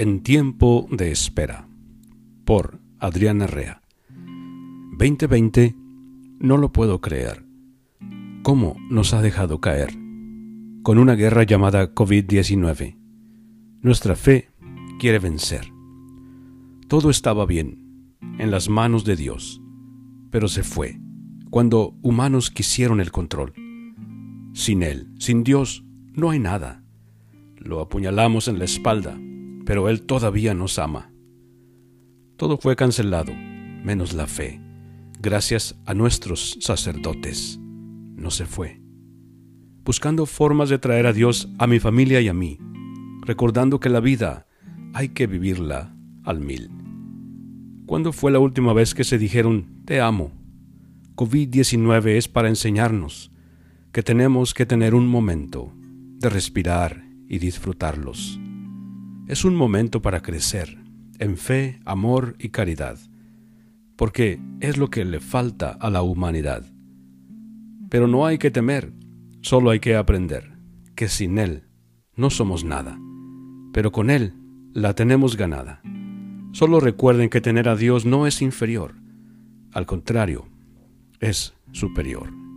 En tiempo de espera. Por Adriana Rea. 2020 no lo puedo creer. ¿Cómo nos ha dejado caer? Con una guerra llamada COVID-19. Nuestra fe quiere vencer. Todo estaba bien, en las manos de Dios, pero se fue cuando humanos quisieron el control. Sin Él, sin Dios, no hay nada. Lo apuñalamos en la espalda, pero Él todavía nos ama. Todo fue cancelado, menos la fe, gracias a nuestros sacerdotes. No se fue. Buscando formas de traer a Dios a mi familia y a mí, recordando que la vida hay que vivirla al mil. ¿Cuándo fue la última vez que se dijeron, te amo? COVID-19 es para enseñarnos que tenemos que tener un momento de respirar y disfrutarlos. Es un momento para crecer en fe, amor y caridad, porque es lo que le falta a la humanidad. Pero no hay que temer, solo hay que aprender que sin Él no somos nada, pero con Él la tenemos ganada. Solo recuerden que tener a Dios no es inferior, al contrario, es superior.